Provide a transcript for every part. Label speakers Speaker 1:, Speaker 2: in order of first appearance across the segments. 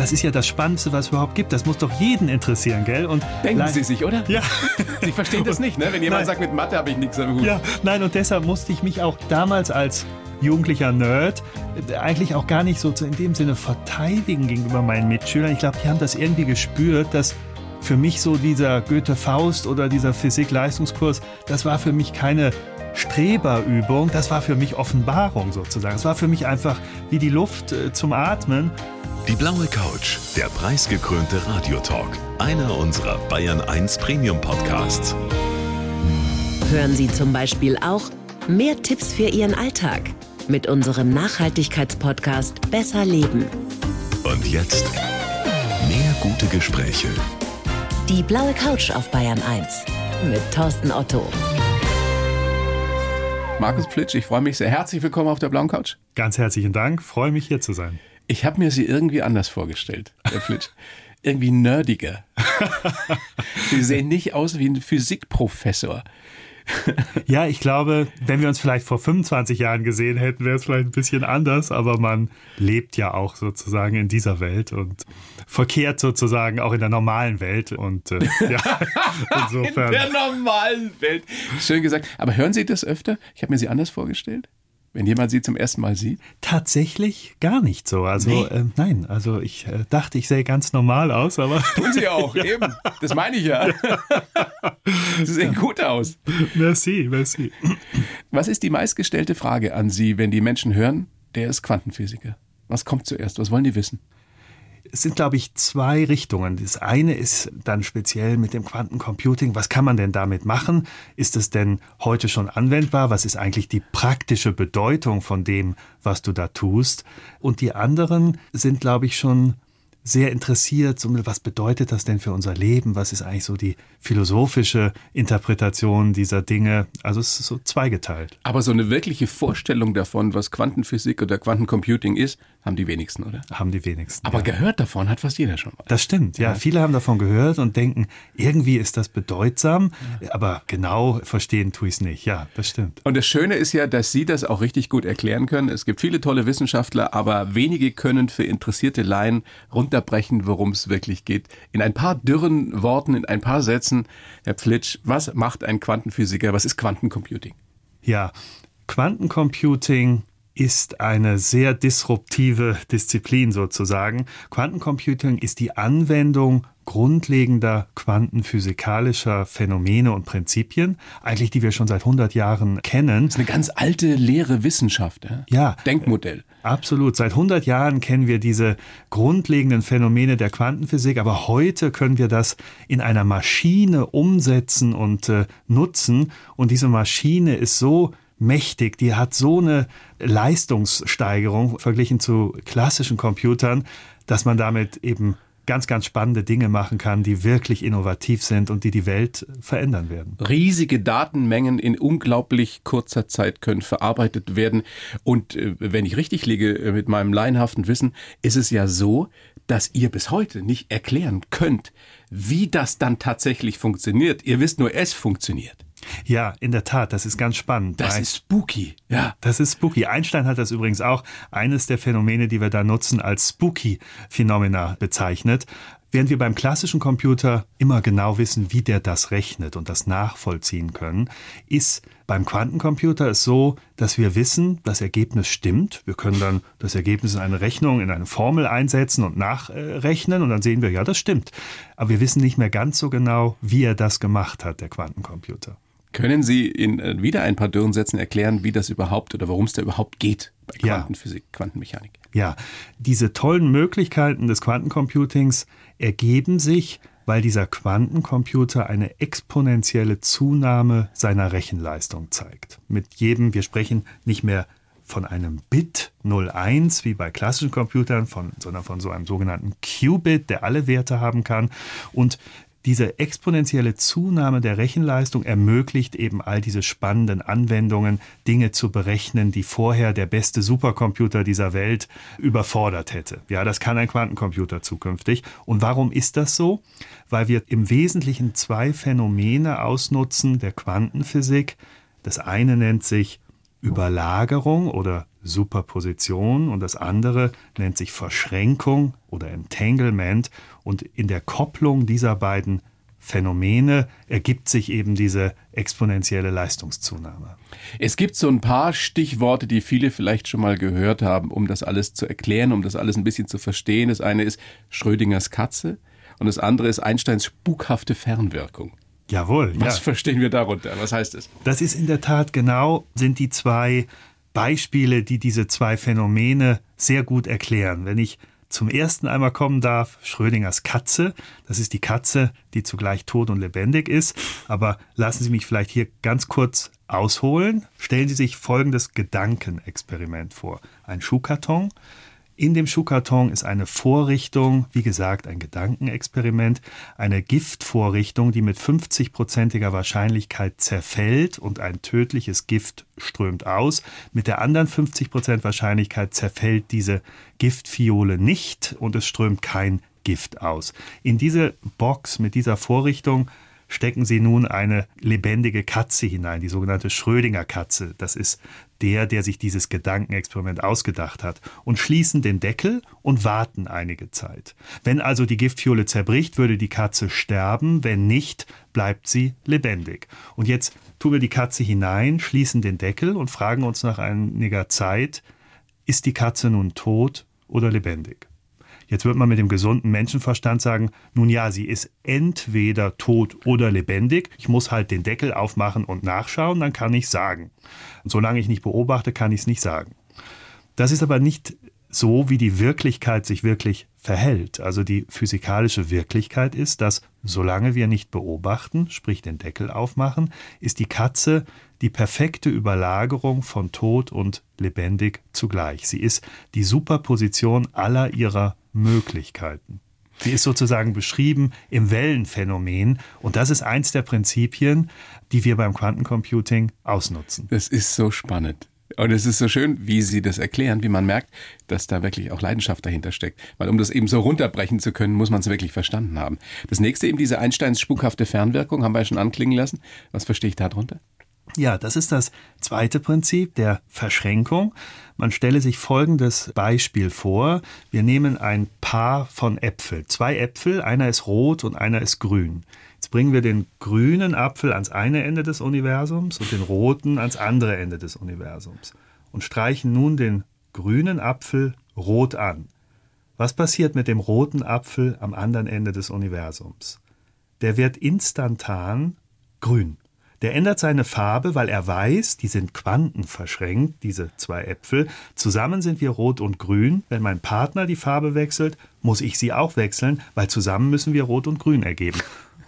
Speaker 1: das ist ja das Spannendste, was es überhaupt gibt. Das muss doch jeden interessieren, gell? Und
Speaker 2: Denken Sie sich, oder?
Speaker 1: Ja.
Speaker 2: Sie verstehen das nicht, ne? Wenn jemand
Speaker 1: Nein.
Speaker 2: sagt, mit Mathe habe ich nichts am Hut.
Speaker 1: Ja, nein, und deshalb musste ich mich auch damals als jugendlicher Nerd äh, eigentlich auch gar nicht so in dem Sinne verteidigen gegenüber meinen Mitschülern. Ich glaube, die haben das irgendwie gespürt, dass für mich so dieser Goethe-Faust oder dieser Physik-Leistungskurs, das war für mich keine Streberübung, das war für mich Offenbarung sozusagen. Es war für mich einfach wie die Luft äh, zum Atmen.
Speaker 3: Die blaue Couch, der preisgekrönte Radiotalk. Einer unserer Bayern 1 Premium Podcasts.
Speaker 4: Hören Sie zum Beispiel auch mehr Tipps für Ihren Alltag mit unserem Nachhaltigkeitspodcast Besser Leben.
Speaker 3: Und jetzt mehr gute Gespräche.
Speaker 4: Die blaue Couch auf Bayern 1 mit Thorsten Otto.
Speaker 2: Markus Plitsch, ich freue mich sehr. Herzlich willkommen auf der blauen Couch.
Speaker 1: Ganz herzlichen Dank, freue mich hier zu sein.
Speaker 2: Ich habe mir Sie irgendwie anders vorgestellt, Herr Plitsch. irgendwie nerdiger. Sie sehen nicht aus wie ein Physikprofessor.
Speaker 1: Ja, ich glaube, wenn wir uns vielleicht vor 25 Jahren gesehen hätten, wäre es vielleicht ein bisschen anders, aber man lebt ja auch sozusagen in dieser Welt und verkehrt sozusagen auch in der normalen Welt und äh, ja, insofern.
Speaker 2: In der normalen Welt. Schön gesagt. Aber hören Sie das öfter? Ich habe mir Sie anders vorgestellt. Wenn jemand Sie zum ersten Mal sieht.
Speaker 1: Tatsächlich gar nicht so. Also
Speaker 2: Nee.
Speaker 1: äh, nein, also ich äh, dachte, ich sähe ganz normal aus, aber
Speaker 2: Tun Sie auch, eben. Das meine ich ja. Sie sehen gut aus.
Speaker 1: merci, merci.
Speaker 2: Was ist die meistgestellte Frage an Sie, wenn die Menschen hören, der ist Quantenphysiker? Was kommt zuerst? Was wollen die wissen?
Speaker 1: Es sind, glaube ich, zwei Richtungen. Das eine ist dann speziell mit dem Quantencomputing. Was kann man denn damit machen? Ist es denn heute schon anwendbar? Was ist eigentlich die praktische Bedeutung von dem, was du da tust? Und die anderen sind, glaube ich, schon sehr interessiert, so, was bedeutet das denn für unser Leben? Was ist eigentlich so die philosophische Interpretation dieser Dinge? Also es ist so zweigeteilt.
Speaker 2: Aber so eine wirkliche Vorstellung davon, was Quantenphysik oder Quantencomputing ist, haben die wenigsten, oder?
Speaker 1: Haben die wenigsten.
Speaker 2: Aber
Speaker 1: ja.
Speaker 2: gehört davon hat fast jeder schon mal.
Speaker 1: Das stimmt, ja. Viele haben davon gehört und denken, irgendwie ist das bedeutsam, aber genau verstehen tue ich es nicht. Ja, das stimmt.
Speaker 2: Und das Schöne ist ja, dass Sie das auch richtig gut erklären können. Es gibt viele tolle Wissenschaftler, aber wenige können für interessierte Laien runterbrechen, worum es wirklich geht. In ein paar dürren Worten, in ein paar Sätzen, Herr Pflitsch, was macht ein Quantenphysiker? Was ist Quantencomputing?
Speaker 1: Ja, Quantencomputing ist eine sehr disruptive Disziplin sozusagen. Quantencomputing ist die Anwendung grundlegender quantenphysikalischer Phänomene und Prinzipien, eigentlich die wir schon seit 100 Jahren kennen.
Speaker 2: Das ist eine ganz alte, leere Wissenschaft. Ja?
Speaker 1: Ja.
Speaker 2: Denkmodell.
Speaker 1: Absolut. Seit 100 Jahren kennen wir diese grundlegenden Phänomene der Quantenphysik, aber heute können wir das in einer Maschine umsetzen und äh, nutzen. Und diese Maschine ist so mächtig, die hat so eine Leistungssteigerung verglichen zu klassischen Computern, dass man damit eben ganz, ganz spannende Dinge machen kann, die wirklich innovativ sind und die die Welt verändern werden.
Speaker 2: Riesige Datenmengen in unglaublich kurzer Zeit können verarbeitet werden. Und äh, wenn ich richtig liege äh, mit meinem laienhaften Wissen, ist es ja so, dass ihr bis heute nicht erklären könnt, wie das dann tatsächlich funktioniert. Ihr wisst nur, es funktioniert.
Speaker 1: Ja, in der Tat, das ist ganz spannend.
Speaker 2: Das ist spooky. Ja.
Speaker 1: Das ist spooky. Einstein hat das übrigens auch eines der Phänomene, die wir da nutzen, als spooky Phenomena bezeichnet. Während wir beim klassischen Computer immer genau wissen, wie der das rechnet und das nachvollziehen können, ist beim Quantencomputer es so, dass wir wissen, das Ergebnis stimmt. Wir können dann das Ergebnis in eine Rechnung, in eine Formel einsetzen und nachrechnen und dann sehen wir, ja, das stimmt. Aber wir wissen nicht mehr ganz so genau, wie er das gemacht hat, der Quantencomputer.
Speaker 2: Können Sie in äh, wieder ein paar dürren Sätzen erklären, wie das überhaupt oder worum es da überhaupt geht bei
Speaker 1: Ja.
Speaker 2: Quantenphysik, Quantenmechanik?
Speaker 1: Ja, diese tollen Möglichkeiten des Quantencomputings ergeben sich, weil dieser Quantencomputer eine exponentielle Zunahme seiner Rechenleistung zeigt. Mit jedem, wir sprechen nicht mehr von einem Bit 01 wie bei klassischen Computern, von, sondern von so einem sogenannten Qubit, der alle Werte haben kann. Und diese exponentielle Zunahme der Rechenleistung ermöglicht eben all diese spannenden Anwendungen, Dinge zu berechnen, die vorher der beste Supercomputer dieser Welt überfordert hätte. Ja, das kann ein Quantencomputer zukünftig. Und warum ist das so? Weil wir im Wesentlichen zwei Phänomene ausnutzen der Quantenphysik. Das eine nennt sich Überlagerung oder Superposition und das andere nennt sich Verschränkung oder Entanglement und in der Kopplung dieser beiden Phänomene ergibt sich eben diese exponentielle Leistungszunahme.
Speaker 2: Es gibt so ein paar Stichworte, die viele vielleicht schon mal gehört haben, um das alles zu erklären, um das alles ein bisschen zu verstehen. Das eine ist Schrödingers Katze und das andere ist Einsteins spukhafte Fernwirkung.
Speaker 1: Jawohl.
Speaker 2: Was
Speaker 1: ja.
Speaker 2: verstehen wir darunter? Was heißt es?
Speaker 1: Das ist in der Tat genau, sind die zwei Beispiele, die diese zwei Phänomene sehr gut erklären. Wenn ich zum ersten einmal kommen darf, Schrödingers Katze. Das ist die Katze, die zugleich tot und lebendig ist. Aber lassen Sie mich vielleicht hier ganz kurz ausholen. Stellen Sie sich folgendes Gedankenexperiment vor. Ein Schuhkarton, in dem Schuhkarton ist eine Vorrichtung, wie gesagt, ein Gedankenexperiment, eine Giftvorrichtung, die mit 50-prozentiger Wahrscheinlichkeit zerfällt und ein tödliches Gift strömt aus. Mit der anderen 50 Prozent Wahrscheinlichkeit zerfällt diese Giftfiole nicht und es strömt kein Gift aus. In diese Box mit dieser Vorrichtung stecken Sie nun eine lebendige Katze hinein, die sogenannte Schrödinger Katze. Das ist der, der sich dieses Gedankenexperiment ausgedacht hat, und schließen den Deckel und warten einige Zeit. Wenn also die Giftfiole zerbricht, würde die Katze sterben, wenn nicht, bleibt sie lebendig. Und jetzt tun wir die Katze hinein, schließen den Deckel und fragen uns nach einiger Zeit, ist die Katze nun tot oder lebendig? Jetzt wird man mit dem gesunden Menschenverstand sagen, nun ja, sie ist entweder tot oder lebendig. Ich muss halt den Deckel aufmachen und nachschauen, dann kann ich sagen. Und solange ich nicht beobachte, kann ich es nicht sagen. Das ist aber nicht so, wie die Wirklichkeit sich wirklich verhält. Also die physikalische Wirklichkeit ist, dass solange wir nicht beobachten, sprich den Deckel aufmachen, ist die Katze die perfekte Überlagerung von tot und lebendig zugleich. Sie ist die Superposition aller ihrer Möglichkeiten. Sie ist sozusagen beschrieben im Wellenphänomen und das ist eins der Prinzipien, die wir beim Quantencomputing ausnutzen.
Speaker 2: Das ist so spannend. Und es ist so schön, wie Sie das erklären, wie man merkt, dass da wirklich auch Leidenschaft dahinter steckt. Weil um das eben so runterbrechen zu können, muss man es wirklich verstanden haben. Das nächste eben diese Einsteins spukhafte Fernwirkung, haben wir ja schon anklingen lassen. Was verstehe ich darunter?
Speaker 1: Ja, das ist das zweite Prinzip der Verschränkung. Man stelle sich folgendes Beispiel vor. Wir nehmen ein Paar von Äpfeln. Zwei Äpfel, einer ist rot und einer ist grün. Jetzt bringen wir den grünen Apfel ans eine Ende des Universums und den roten ans andere Ende des Universums und streichen nun den grünen Apfel rot an. Was passiert mit dem roten Apfel am anderen Ende des Universums? Der wird instantan grün. Der ändert seine Farbe, weil er weiß, die sind quantenverschränkt, diese zwei Äpfel. Zusammen sind wir rot und grün. Wenn mein Partner die Farbe wechselt, muss ich sie auch wechseln, weil zusammen müssen wir rot und grün ergeben.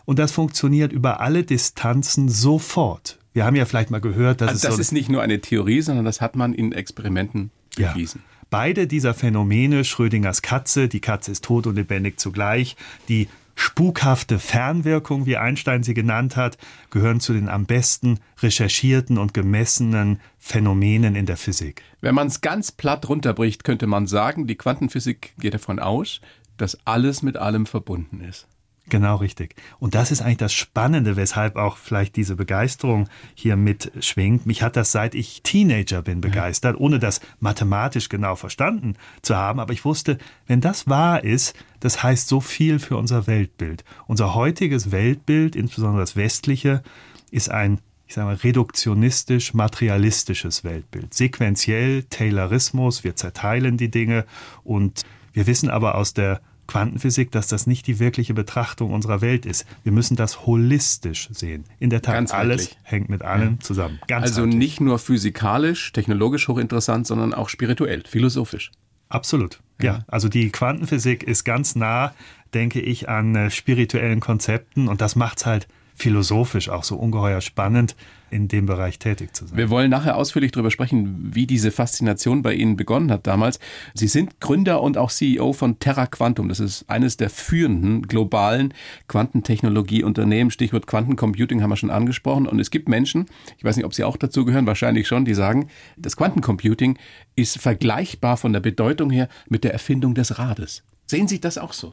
Speaker 1: Und das funktioniert über alle Distanzen sofort. Wir haben ja vielleicht mal gehört, dass
Speaker 2: also
Speaker 1: es
Speaker 2: das
Speaker 1: so
Speaker 2: ist nicht nur eine Theorie, sondern das hat man in Experimenten bewiesen. Ja.
Speaker 1: Beide dieser Phänomene, Schrödingers Katze, die Katze ist tot und lebendig zugleich, die spukhafte Fernwirkung, wie Einstein sie genannt hat, gehören zu den am besten recherchierten und gemessenen Phänomenen in der Physik.
Speaker 2: Wenn man es ganz platt runterbricht, könnte man sagen, die Quantenphysik geht davon aus, dass alles mit allem verbunden ist.
Speaker 1: Genau richtig. Und das ist eigentlich das Spannende, weshalb auch vielleicht diese Begeisterung hier mitschwingt. Mich hat das seit ich Teenager bin begeistert, ohne das mathematisch genau verstanden zu haben. Aber ich wusste, wenn das wahr ist, das heißt so viel für unser Weltbild. Unser heutiges Weltbild, insbesondere das westliche, ist ein ich sage mal, reduktionistisch-materialistisches Weltbild. Sequenziell, Taylorismus, wir zerteilen die Dinge und wir wissen aber aus der Quantenphysik, dass das nicht die wirkliche Betrachtung unserer Welt ist. Wir müssen das holistisch sehen. In der Tat, alles hängt mit allem ja. zusammen.
Speaker 2: Also nicht nur physikalisch, technologisch hochinteressant, sondern auch spirituell, philosophisch.
Speaker 1: Absolut. Ja. ja. also die Quantenphysik ist ganz nah, denke ich, an äh, spirituellen Konzepten und das macht es halt philosophisch auch so ungeheuer spannend, in dem Bereich tätig zu sein.
Speaker 2: Wir wollen nachher ausführlich darüber sprechen, wie diese Faszination bei Ihnen begonnen hat damals. Sie sind Gründer und auch CEO von Terra Quantum. Das ist eines der führenden globalen Quantentechnologieunternehmen. Stichwort Quantencomputing haben wir schon angesprochen. Und es gibt Menschen, ich weiß nicht, ob Sie auch dazu gehören, wahrscheinlich schon, die sagen, das Quantencomputing ist vergleichbar von der Bedeutung her mit der Erfindung des Rades. Sehen Sie das auch so?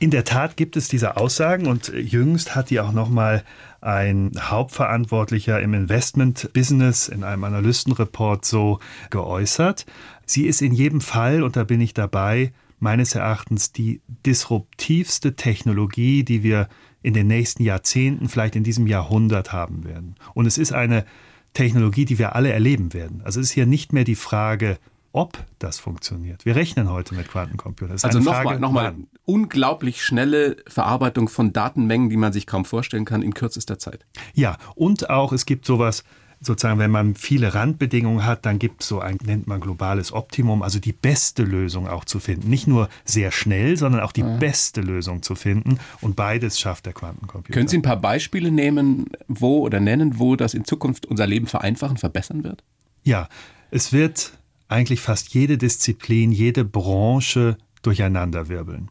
Speaker 1: In der Tat gibt es diese Aussagen und jüngst hat die auch nochmal ein Hauptverantwortlicher im Investment-Business in einem Analystenreport so geäußert. Sie ist in jedem Fall, und da bin ich dabei, meines Erachtens die disruptivste Technologie, die wir in den nächsten Jahrzehnten, vielleicht in diesem Jahrhundert haben werden. Und es ist eine Technologie, die wir alle erleben werden. Also es ist hier nicht mehr die Frage, ob das funktioniert. Wir rechnen heute mit Quantencomputern.
Speaker 2: Also nochmal, nochmal, unglaublich schnelle Verarbeitung von Datenmengen, die man sich kaum vorstellen kann in kürzester Zeit.
Speaker 1: Ja, und auch es gibt sowas, sozusagen, wenn man viele Randbedingungen hat, dann gibt es so ein, nennt man globales Optimum, also die beste Lösung auch zu finden. Nicht nur sehr schnell, sondern auch die ja. beste Lösung zu finden. Und beides schafft der Quantencomputer.
Speaker 2: Können Sie ein paar Beispiele nehmen, wo oder nennen, wo das in Zukunft unser Leben vereinfachen, verbessern wird?
Speaker 1: Ja, es wird eigentlich fast jede Disziplin, jede Branche durcheinanderwirbeln.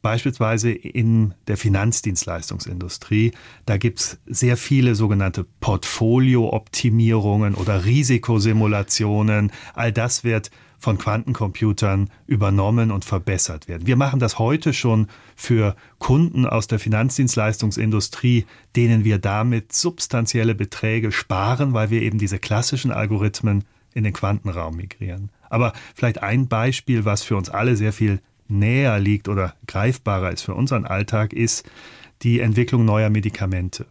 Speaker 1: Beispielsweise in der Finanzdienstleistungsindustrie. Da gibt es sehr viele sogenannte Portfolio-Optimierungen oder Risikosimulationen. All das wird von Quantencomputern übernommen und verbessert werden. Wir machen das heute schon für Kunden aus der Finanzdienstleistungsindustrie, denen wir damit substanzielle Beträge sparen, weil wir eben diese klassischen Algorithmen in den Quantenraum migrieren. Aber vielleicht ein Beispiel, was für uns alle sehr viel näher liegt oder greifbarer ist für unseren Alltag, ist die Entwicklung neuer Medikamente.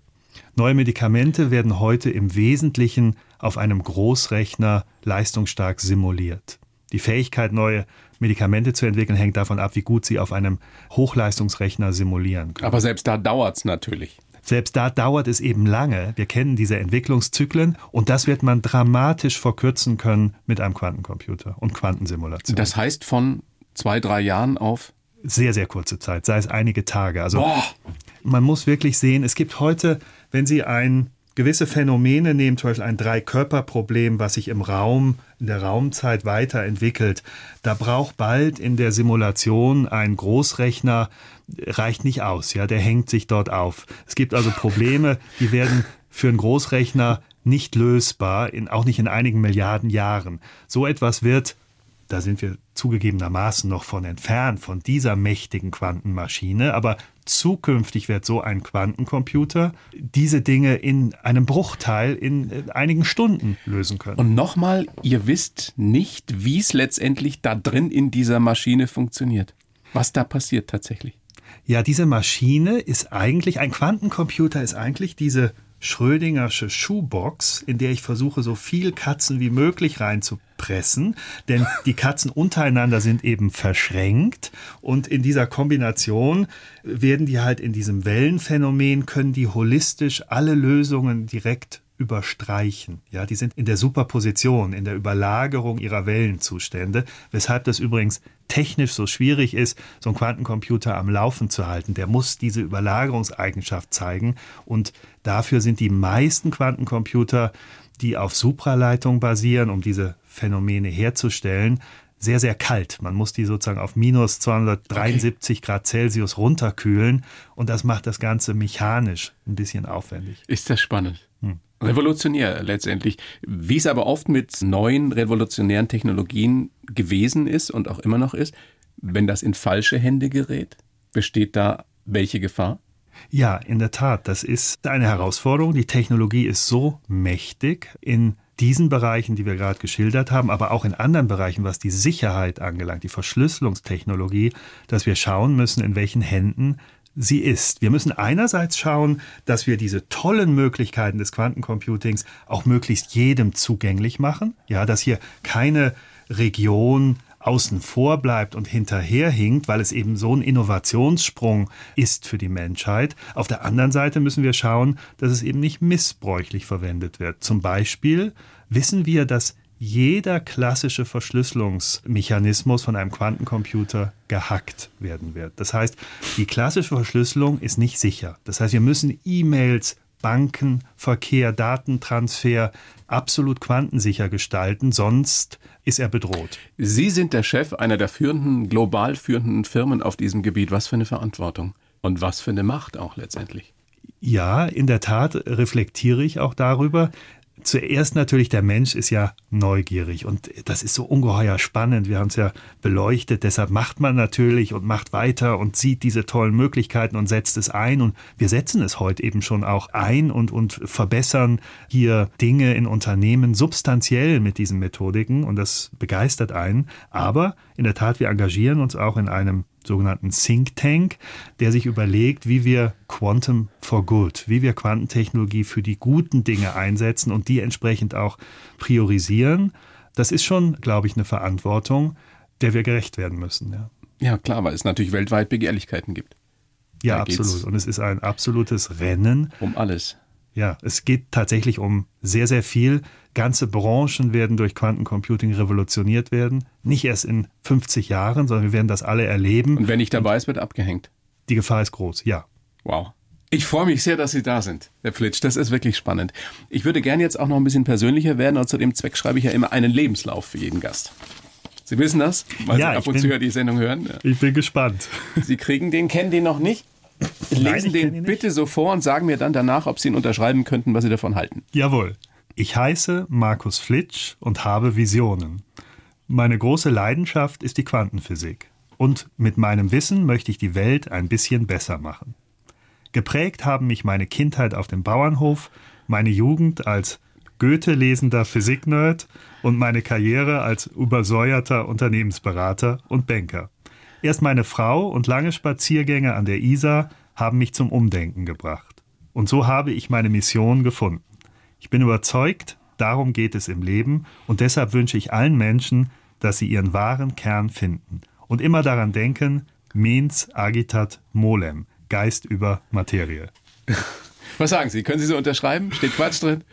Speaker 1: Neue Medikamente werden heute im Wesentlichen auf einem Großrechner leistungsstark simuliert. Die Fähigkeit, neue Medikamente zu entwickeln, hängt davon ab, wie gut sie auf einem Hochleistungsrechner simulieren können.
Speaker 2: Aber selbst da dauert es natürlich.
Speaker 1: Selbst da dauert es eben lange. Wir kennen diese Entwicklungszyklen und das wird man dramatisch verkürzen können mit einem Quantencomputer und Quantensimulation.
Speaker 2: Das heißt von zwei, drei Jahren auf?
Speaker 1: Sehr, sehr kurze Zeit, sei es einige Tage. Also Boah. man muss wirklich sehen, es gibt heute, wenn Sie ein gewisse Phänomene nehmen, zum Beispiel ein Drei-Körper-Problem, was sich im Raum, in der Raumzeit weiterentwickelt. Da braucht bald in der Simulation ein Großrechner, reicht nicht aus, ja, der hängt sich dort auf. Es gibt also Probleme, die werden für einen Großrechner nicht lösbar, in, auch nicht in einigen Milliarden Jahren. So etwas wird da sind wir zugegebenermaßen noch von entfernt, von dieser mächtigen Quantenmaschine, aber zukünftig wird so ein Quantencomputer diese Dinge in einem Bruchteil in einigen Stunden lösen können.
Speaker 2: Und nochmal, ihr wisst nicht, wie es letztendlich da drin in dieser Maschine funktioniert. Was da passiert tatsächlich.
Speaker 1: Ja, diese Maschine ist eigentlich, ein Quantencomputer ist eigentlich diese Schrödingersche Schuhbox, in der ich versuche, so viel Katzen wie möglich reinzupressen, denn die Katzen untereinander sind eben verschränkt. Und in dieser Kombination werden die halt in diesem Wellenphänomen, können die holistisch alle Lösungen direkt überstreichen. Ja, die sind in der Superposition, in der Überlagerung ihrer Wellenzustände, weshalb das übrigens technisch so schwierig ist, so einen Quantencomputer am Laufen zu halten. Der muss diese Überlagerungseigenschaft zeigen und dafür sind die meisten Quantencomputer, die auf Supraleitung basieren, um diese Phänomene herzustellen, sehr, sehr kalt. Man muss die sozusagen auf minus 273 okay. Grad Celsius runterkühlen und das macht das Ganze mechanisch ein bisschen aufwendig.
Speaker 2: Ist das spannend? Hm. Revolutionär letztendlich. Wie es aber oft mit neuen revolutionären Technologien gewesen ist und auch immer noch ist, wenn das in falsche Hände gerät, besteht da welche Gefahr?
Speaker 1: Ja, in der Tat. Das ist eine Herausforderung. Die Technologie ist so mächtig in diesen Bereichen, die wir gerade geschildert haben, aber auch in anderen Bereichen, was die Sicherheit angelangt, die Verschlüsselungstechnologie, dass wir schauen müssen, in welchen Händen sie ist. Wir müssen einerseits schauen, dass wir diese tollen Möglichkeiten des Quantencomputings auch möglichst jedem zugänglich machen. Ja, dass hier keine Region außen vor bleibt und hinterherhinkt, weil es eben so ein Innovationssprung ist für die Menschheit. Auf der anderen Seite müssen wir schauen, dass es eben nicht missbräuchlich verwendet wird. Zum Beispiel wissen wir, dass jeder klassische Verschlüsselungsmechanismus von einem Quantencomputer gehackt werden wird. Das heißt, die klassische Verschlüsselung ist nicht sicher. Das heißt, wir müssen E-Mails, Bankenverkehr, Datentransfer absolut quantensicher gestalten, sonst ist er bedroht.
Speaker 2: Sie sind der Chef einer der führenden, global führenden Firmen auf diesem Gebiet. Was für eine Verantwortung und was für eine Macht auch letztendlich.
Speaker 1: Ja, in der Tat reflektiere ich auch darüber. Zuerst natürlich, der Mensch ist ja neugierig und das ist so ungeheuer spannend. Wir haben es ja beleuchtet, deshalb macht man natürlich und macht weiter und sieht diese tollen Möglichkeiten und setzt es ein und wir setzen es heute eben schon auch ein und, und verbessern hier Dinge in Unternehmen substanziell mit diesen Methodiken und das begeistert einen. Aber in der Tat, wir engagieren uns auch in einem sogenannten Think Tank, der sich überlegt, wie wir Quantum for Good, wie wir Quantentechnologie für die guten Dinge einsetzen und die entsprechend auch priorisieren. Das ist schon, glaube ich, eine Verantwortung, der wir gerecht werden müssen. Ja,
Speaker 2: ja klar, weil es natürlich weltweit Begehrlichkeiten gibt.
Speaker 1: Ja, da absolut. Und es ist ein absolutes Rennen.
Speaker 2: Um alles.
Speaker 1: Ja, es geht tatsächlich um sehr, sehr viel. Ganze Branchen werden durch Quantencomputing revolutioniert werden. Nicht erst in 50 Jahren, sondern wir werden das alle erleben.
Speaker 2: Und wenn nicht dabei ist, wird abgehängt.
Speaker 1: Die Gefahr ist groß, ja.
Speaker 2: Wow. Ich freue mich sehr, dass Sie da sind, Herr Flitsch. Das ist wirklich spannend. Ich würde gerne jetzt auch noch ein bisschen persönlicher werden und zu dem Zweck schreibe ich ja immer einen Lebenslauf für jeden Gast. Sie wissen das, weil ja, Sie ab und bin, zu die Sendung hören.
Speaker 1: Ich bin gespannt.
Speaker 2: Sie kriegen den, kennen den noch nicht? Lesen Nein, den bitte so vor und sagen mir dann danach, ob Sie ihn unterschreiben könnten, was Sie davon halten.
Speaker 1: Jawohl. Ich heiße Markus Flitsch und habe Visionen. Meine große Leidenschaft ist die Quantenphysik. Und mit meinem Wissen möchte ich die Welt ein bisschen besser machen. Geprägt haben mich meine Kindheit auf dem Bauernhof, meine Jugend als Goethe-lesender Physiknerd und meine Karriere als übersäuerter Unternehmensberater und Banker. Erst meine Frau und lange Spaziergänge an der Isar haben mich zum Umdenken gebracht. Und so habe ich meine Mission gefunden. Ich bin überzeugt, darum geht es im Leben und deshalb wünsche ich allen Menschen, dass sie ihren wahren Kern finden und immer daran denken, mens agitat molem, Geist über Materie.
Speaker 2: Was sagen Sie? Können Sie so unterschreiben? Steht Quatsch drin?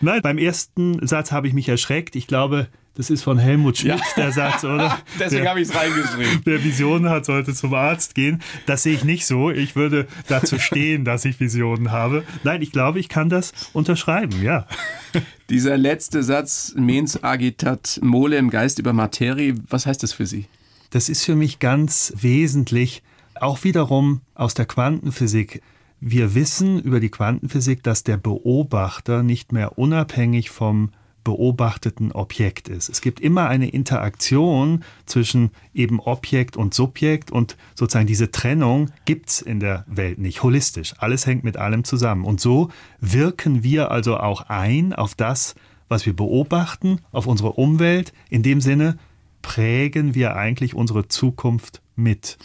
Speaker 1: Nein, beim ersten Satz habe ich mich erschreckt. Ich glaube, das ist von Helmut Schmidt, ja. der Satz, oder?
Speaker 2: Deswegen habe ich es reingeschrieben.
Speaker 1: Wer Visionen hat, sollte zum Arzt gehen. Das sehe ich nicht so. Ich würde dazu stehen, dass ich Visionen habe. Nein, ich glaube, ich kann das unterschreiben, ja.
Speaker 2: Dieser letzte Satz, mens agitat mole im Geist über Materie, was heißt das für Sie?
Speaker 1: Das ist für mich ganz wesentlich, auch wiederum aus der Quantenphysik. Wir wissen über die Quantenphysik, dass der Beobachter nicht mehr unabhängig vom beobachteten Objekt ist. Es gibt immer eine Interaktion zwischen eben Objekt und Subjekt und sozusagen diese Trennung gibt's in der Welt nicht holistisch. Alles hängt mit allem zusammen. Und so wirken wir also auch ein auf das, was wir beobachten, auf unsere Umwelt. In dem Sinne prägen wir eigentlich unsere Zukunft mit.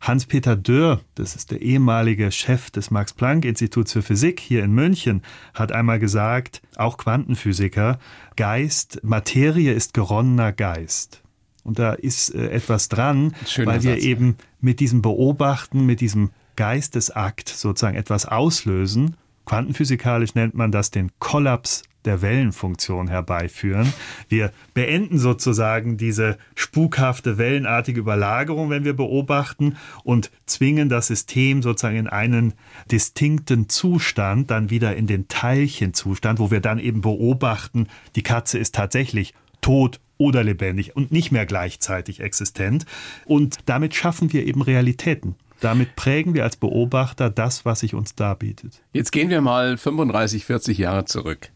Speaker 1: Hans-Peter Dörr, das ist der ehemalige Chef des Max-Planck-Instituts für Physik hier in München, hat einmal gesagt, auch Quantenphysiker, Geist, Materie ist geronnener Geist. Und da ist äh, etwas dran, weil wir Satz. eben mit diesem Beobachten, mit diesem Geistesakt sozusagen etwas auslösen. Quantenphysikalisch nennt man das den Kollaps der Wellenfunktion herbeiführen. Wir beenden sozusagen diese spukhafte wellenartige Überlagerung, wenn wir beobachten und zwingen das System sozusagen in einen distinkten Zustand, dann wieder in den Teilchenzustand, wo wir dann eben beobachten, die Katze ist tatsächlich tot oder lebendig und nicht mehr gleichzeitig existent. Und damit schaffen wir eben Realitäten. Damit prägen wir als Beobachter das, was sich uns darbietet.
Speaker 2: Jetzt gehen wir mal 35, 40 Jahre zurück.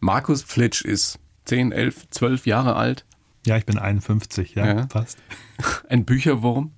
Speaker 2: Markus Pflitsch ist 10, 11, 12 Jahre alt.
Speaker 1: Ja, ich bin 51, ja, ja. fast.
Speaker 2: Ein Bücherwurm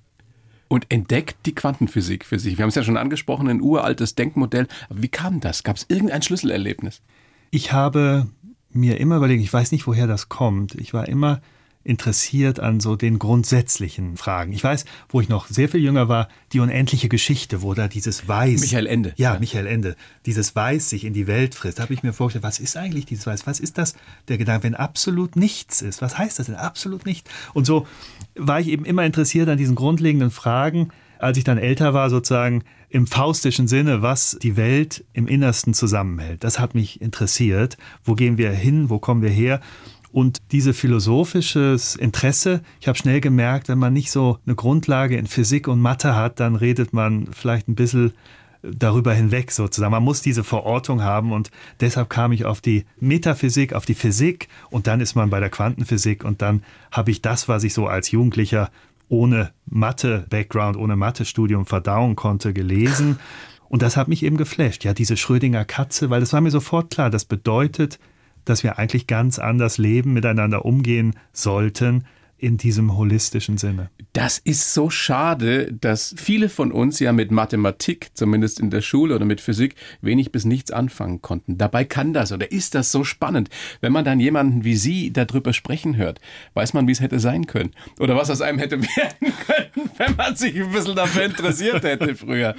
Speaker 2: und entdeckt die Quantenphysik für sich. Wir haben es ja schon angesprochen, ein uraltes Denkmodell. Aber wie kam das? Gab es irgendein Schlüsselerlebnis?
Speaker 1: Ich habe mir immer überlegt, ich weiß nicht, woher das kommt. Ich war immer interessiert an so den grundsätzlichen Fragen. Ich weiß, wo ich noch sehr viel jünger war, die unendliche Geschichte, wo da dieses Weiß.
Speaker 2: Michael Ende.
Speaker 1: Ja, ja. Michael Ende. Dieses Weiß sich in die Welt frisst. Da habe ich mir vorgestellt, was ist eigentlich dieses Weiß? Was ist das, der Gedanke, wenn absolut nichts ist? Was heißt das denn? Absolut nicht. Und so war ich eben immer interessiert an diesen grundlegenden Fragen. Als ich dann älter war, sozusagen im faustischen Sinne, was die Welt im Innersten zusammenhält. Das hat mich interessiert. Wo gehen wir hin? Wo kommen wir her? Und diese philosophisches Interesse, ich habe schnell gemerkt, wenn man nicht so eine Grundlage in Physik und Mathe hat, dann redet man vielleicht ein bisschen darüber hinweg sozusagen. Man muss diese Verortung haben und deshalb kam ich auf die Metaphysik, auf die Physik und dann ist man bei der Quantenphysik und dann habe ich das, was ich so als Jugendlicher ohne Mathe-Background, ohne Mathe-Studium verdauen konnte, gelesen. Und das hat mich eben geflasht. Ja, diese Schrödinger Katze, weil es war mir sofort klar, das bedeutet, dass wir eigentlich ganz anders leben, miteinander umgehen sollten in diesem holistischen Sinne.
Speaker 2: Das ist so schade, dass viele von uns ja mit Mathematik, zumindest in der Schule oder mit Physik, wenig bis nichts anfangen konnten. Dabei kann das oder ist das so spannend. Wenn man dann jemanden wie Sie darüber sprechen hört, weiß man, wie es hätte sein können. Oder was aus einem hätte werden können, wenn man sich ein bisschen dafür interessiert hätte früher.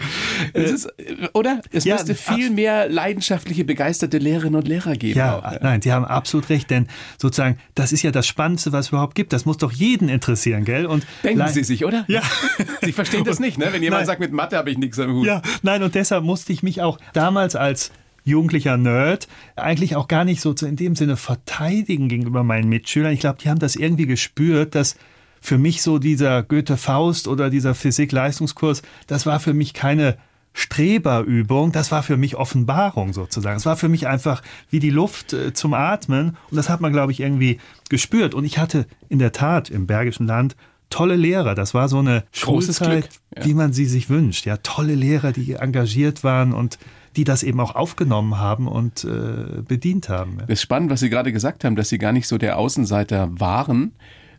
Speaker 2: Es ist, oder? Es ja, müsste viel mehr leidenschaftliche, begeisterte Lehrerinnen und Lehrer geben.
Speaker 1: Ja, auch, ja, nein, Sie haben absolut recht, denn sozusagen, das ist ja das Spannendste, was es überhaupt gibt. Das muss doch jeden interessieren, gell?
Speaker 2: Und Denken Sie sich, oder?
Speaker 1: Ja.
Speaker 2: Sie verstehen das nicht, ne? Wenn jemand nein. sagt, mit Mathe habe ich nichts am Hut.
Speaker 1: Ja, nein, und deshalb musste ich mich auch damals als jugendlicher Nerd eigentlich auch gar nicht so in dem Sinne verteidigen gegenüber meinen Mitschülern. Ich glaube, die haben das irgendwie gespürt, dass für mich so dieser Goethe-Faust oder dieser Physik-Leistungskurs, das war für mich keine Streberübung, das war für mich Offenbarung sozusagen. Es war für mich einfach wie die Luft äh, zum Atmen und das hat man, glaube ich, irgendwie gespürt. Und ich hatte in der Tat im Bergischen Land tolle Lehrer. Das war so eine
Speaker 2: Großes Schulzeit,
Speaker 1: ja. wie man sie sich wünscht. Ja, tolle Lehrer, die engagiert waren und die das eben auch aufgenommen haben und äh, bedient haben.
Speaker 2: Es ist spannend, was Sie gerade gesagt haben, dass Sie gar nicht so der Außenseiter waren,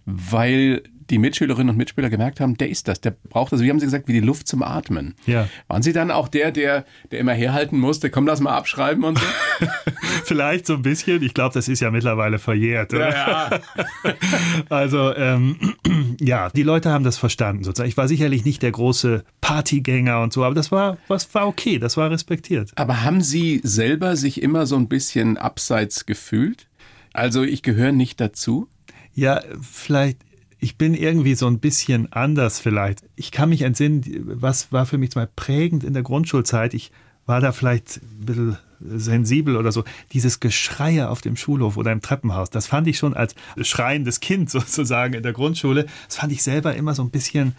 Speaker 2: weil die Mitschülerinnen und Mitschüler gemerkt haben, der ist das, der braucht das, wie haben Sie gesagt, wie die Luft zum Atmen.
Speaker 1: Ja.
Speaker 2: Waren Sie dann auch der, der, der immer herhalten musste, komm, lass mal abschreiben und so?
Speaker 1: Vielleicht so ein bisschen. Ich glaube, das ist ja mittlerweile verjährt. Oder? Ja, ja. also, ähm, ja, die Leute haben das verstanden sozusagen. Ich war sicherlich nicht der große Partygänger und so, aber das war, was war okay, das war respektiert.
Speaker 2: Aber haben Sie selber sich immer so ein bisschen abseits gefühlt? Also ich gehöre nicht dazu?
Speaker 1: Ja, vielleicht ich bin irgendwie so ein bisschen anders vielleicht. Ich kann mich entsinnen, was war für mich mal prägend in der Grundschulzeit. Ich war da vielleicht ein bisschen sensibel oder so. Dieses Geschreie auf dem Schulhof oder im Treppenhaus, das fand ich schon als schreiendes Kind sozusagen in der Grundschule, das fand ich selber immer so ein bisschen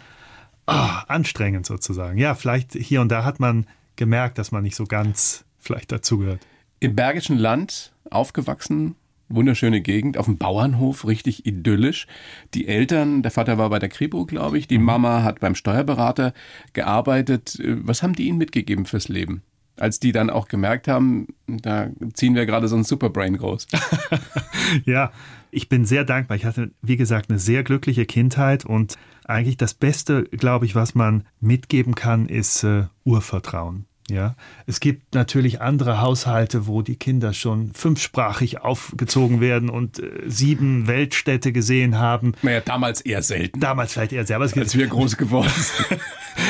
Speaker 1: oh, anstrengend sozusagen. Ja, vielleicht hier und da hat man gemerkt, dass man nicht so ganz vielleicht dazugehört.
Speaker 2: Im Bergischen Land aufgewachsen, wunderschöne Gegend, auf dem Bauernhof, richtig idyllisch. Die Eltern, der Vater war bei der Kripo, glaube ich, die mhm. Mama hat beim Steuerberater gearbeitet. Was haben die Ihnen mitgegeben fürs Leben? Als die dann auch gemerkt haben, da ziehen wir gerade so ein Superbrain groß.
Speaker 1: ja, ich bin sehr dankbar. Ich hatte, wie gesagt, eine sehr glückliche Kindheit und eigentlich das Beste, glaube ich, was man mitgeben kann, ist äh, Urvertrauen. Ja, es gibt natürlich andere Haushalte, wo die Kinder schon fünfsprachig aufgezogen werden und äh, sieben Weltstädte gesehen haben.
Speaker 2: Naja, damals eher selten.
Speaker 1: Damals vielleicht eher
Speaker 2: selten, als wir groß geworden sind.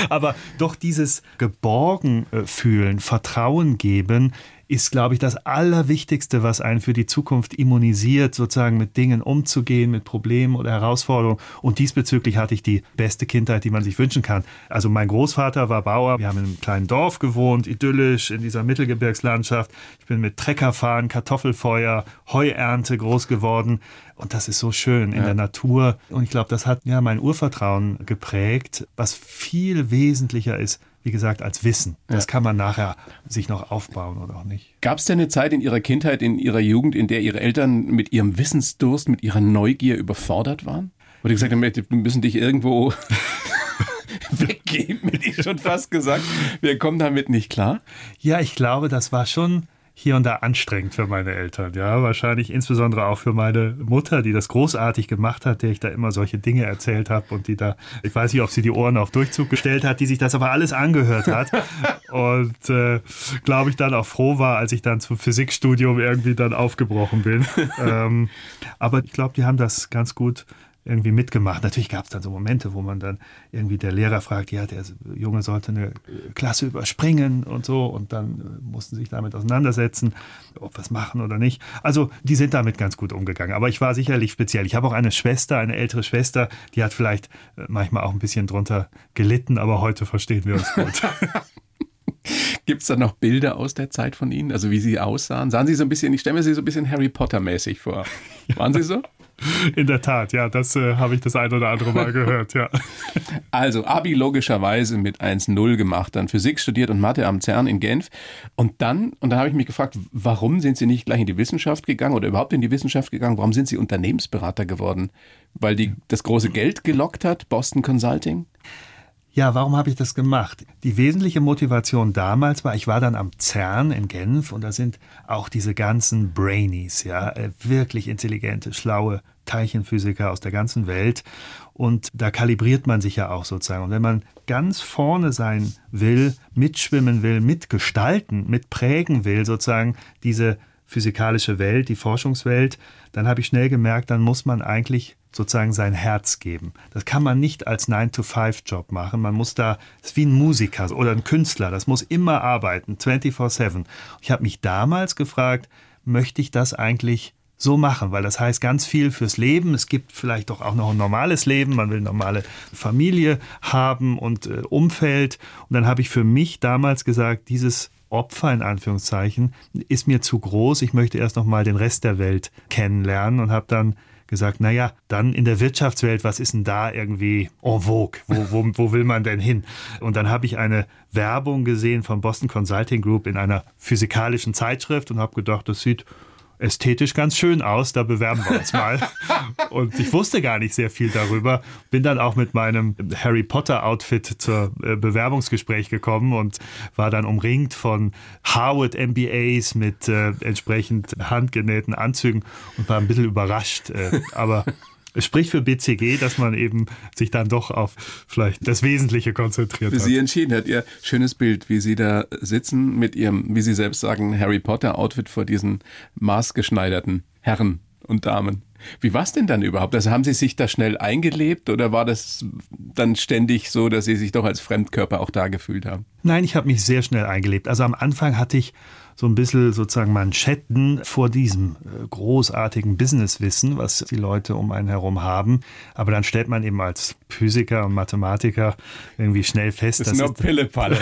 Speaker 1: aber doch dieses Geborgen fühlen, Vertrauen geben, ist, glaube ich, das Allerwichtigste, was einen für die Zukunft immunisiert, sozusagen mit Dingen umzugehen, mit Problemen oder Herausforderungen. Und diesbezüglich hatte ich die beste Kindheit, die man sich wünschen kann. Also mein Großvater war Bauer. Wir haben in einem kleinen Dorf gewohnt, idyllisch in dieser Mittelgebirgslandschaft. Ich bin mit Treckerfahren, Kartoffelfeuer, Heuernte groß geworden. Und das ist so schön in ja. der Natur. Und ich glaube, das hat ja mein Urvertrauen geprägt, was viel wesentlicher ist wie gesagt, als Wissen. Das ja. kann man nachher sich noch aufbauen oder auch nicht.
Speaker 2: Gab es denn eine Zeit in Ihrer Kindheit, in Ihrer Jugend, in der Ihre Eltern mit ihrem Wissensdurst, mit ihrer Neugier überfordert waren? Oder gesagt haben, wir müssen dich irgendwo weggeben, hätte ich schon fast gesagt. Wir kommen damit nicht klar.
Speaker 1: Ja, ich glaube, das war schon hier und da anstrengend für meine Eltern. Ja, wahrscheinlich insbesondere auch für meine Mutter, die das großartig gemacht hat, der ich da immer solche Dinge erzählt habe und die da, ich weiß nicht, ob sie die Ohren auf Durchzug gestellt hat, die sich das aber alles angehört hat und äh, glaube ich dann auch froh war, als ich dann zum Physikstudium irgendwie dann aufgebrochen bin. ähm, aber ich glaube, die haben das ganz gut irgendwie mitgemacht. Natürlich gab es dann so Momente, wo man dann irgendwie der Lehrer fragt, ja, der Junge sollte eine Klasse überspringen und so und dann äh, mussten sich damit auseinandersetzen, ob wir es machen oder nicht. Also die sind damit ganz gut umgegangen. Aber ich war sicherlich speziell. Ich habe auch eine Schwester, eine ältere Schwester, die hat vielleicht äh, manchmal auch ein bisschen drunter gelitten, aber heute verstehen wir uns gut.
Speaker 2: Gibt es da noch Bilder aus der Zeit von Ihnen? Also wie Sie aussahen? Sahen Sie so ein bisschen, ich stelle mir Sie so ein bisschen Harry Potter-mäßig vor. Waren Sie so?
Speaker 1: In der Tat, ja, das äh, habe ich das ein oder andere Mal gehört, ja.
Speaker 2: Also Abi logischerweise mit 1-0 gemacht, dann Physik studiert und Mathe am CERN in Genf. Und dann, und dann habe ich mich gefragt, warum sind Sie nicht gleich in die Wissenschaft gegangen oder überhaupt in die Wissenschaft gegangen? Warum sind Sie Unternehmensberater geworden? Weil die das große Geld gelockt hat, Boston Consulting?
Speaker 1: Ja, warum habe ich das gemacht? Die wesentliche Motivation damals war, ich war dann am CERN in Genf und da sind auch diese ganzen Brainies, ja, äh, wirklich intelligente, schlaue Teilchenphysiker aus der ganzen Welt. Und da kalibriert man sich ja auch sozusagen. Und wenn man ganz vorne sein will, mitschwimmen will, mitgestalten, mitprägen will, sozusagen diese physikalische Welt, die Forschungswelt, dann habe ich schnell gemerkt, dann muss man eigentlich sozusagen sein Herz geben. Das kann man nicht als 9-to-5-Job machen. Man muss da, das ist wie ein Musiker oder ein Künstler, das muss immer arbeiten, 24-7. Ich habe mich damals gefragt, möchte ich das eigentlich so machen, weil das heißt ganz viel fürs Leben. Es gibt vielleicht doch auch noch ein normales Leben. Man will eine normale Familie haben und äh, Umfeld. Und dann habe ich für mich damals gesagt, dieses Opfer in Anführungszeichen ist mir zu groß. Ich möchte erst noch mal den Rest der Welt kennenlernen und habe dann gesagt, naja, dann in der Wirtschaftswelt, was ist denn da irgendwie en vogue? Wo, wo, wo will man denn hin? Und dann habe ich eine Werbung gesehen von Boston Consulting Group in einer physikalischen Zeitschrift und habe gedacht, das sieht ästhetisch ganz schön aus, da bewerben wir uns mal. und ich wusste gar nicht sehr viel darüber. Bin dann auch mit meinem Harry Potter Outfit zur äh, Bewerbungsgespräch gekommen und war dann umringt von Harvard MBAs mit äh, entsprechend handgenähten Anzügen und war ein bisschen überrascht. Äh, aber es spricht für BCG, dass man eben sich dann doch auf vielleicht das Wesentliche konzentriert hat.
Speaker 2: Sie entschieden hat. Ihr schönes Bild, wie Sie da sitzen mit Ihrem, wie Sie selbst sagen, Harry Potter Outfit vor diesen maßgeschneiderten Herren und Damen. Wie war es denn dann überhaupt? Also haben Sie sich da schnell eingelebt oder war das dann ständig so, dass Sie sich doch als Fremdkörper auch da gefühlt haben?
Speaker 1: Nein, ich habe mich sehr schnell eingelebt. Also am Anfang hatte ich so ein bisschen sozusagen Manschetten vor diesem äh, großartigen Businesswissen, was die Leute um einen herum haben. Aber dann stellt man eben als Physiker und Mathematiker irgendwie schnell fest,
Speaker 2: das ist nur Pillepalle.